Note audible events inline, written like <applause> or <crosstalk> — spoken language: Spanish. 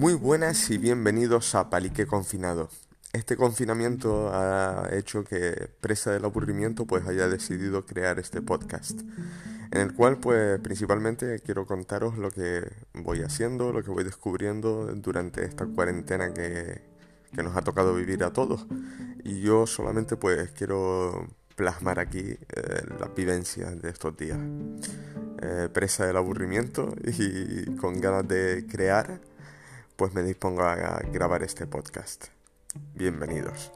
Muy buenas y bienvenidos a Palique Confinado. Este confinamiento ha hecho que, presa del aburrimiento, pues haya decidido crear este podcast, en el cual pues principalmente quiero contaros lo que voy haciendo, lo que voy descubriendo durante esta cuarentena que, que nos ha tocado vivir a todos. Y yo solamente pues quiero plasmar aquí eh, las vivencias de estos días. Eh, presa del aburrimiento <laughs> y con ganas de crear, pues me dispongo a grabar este podcast. Bienvenidos.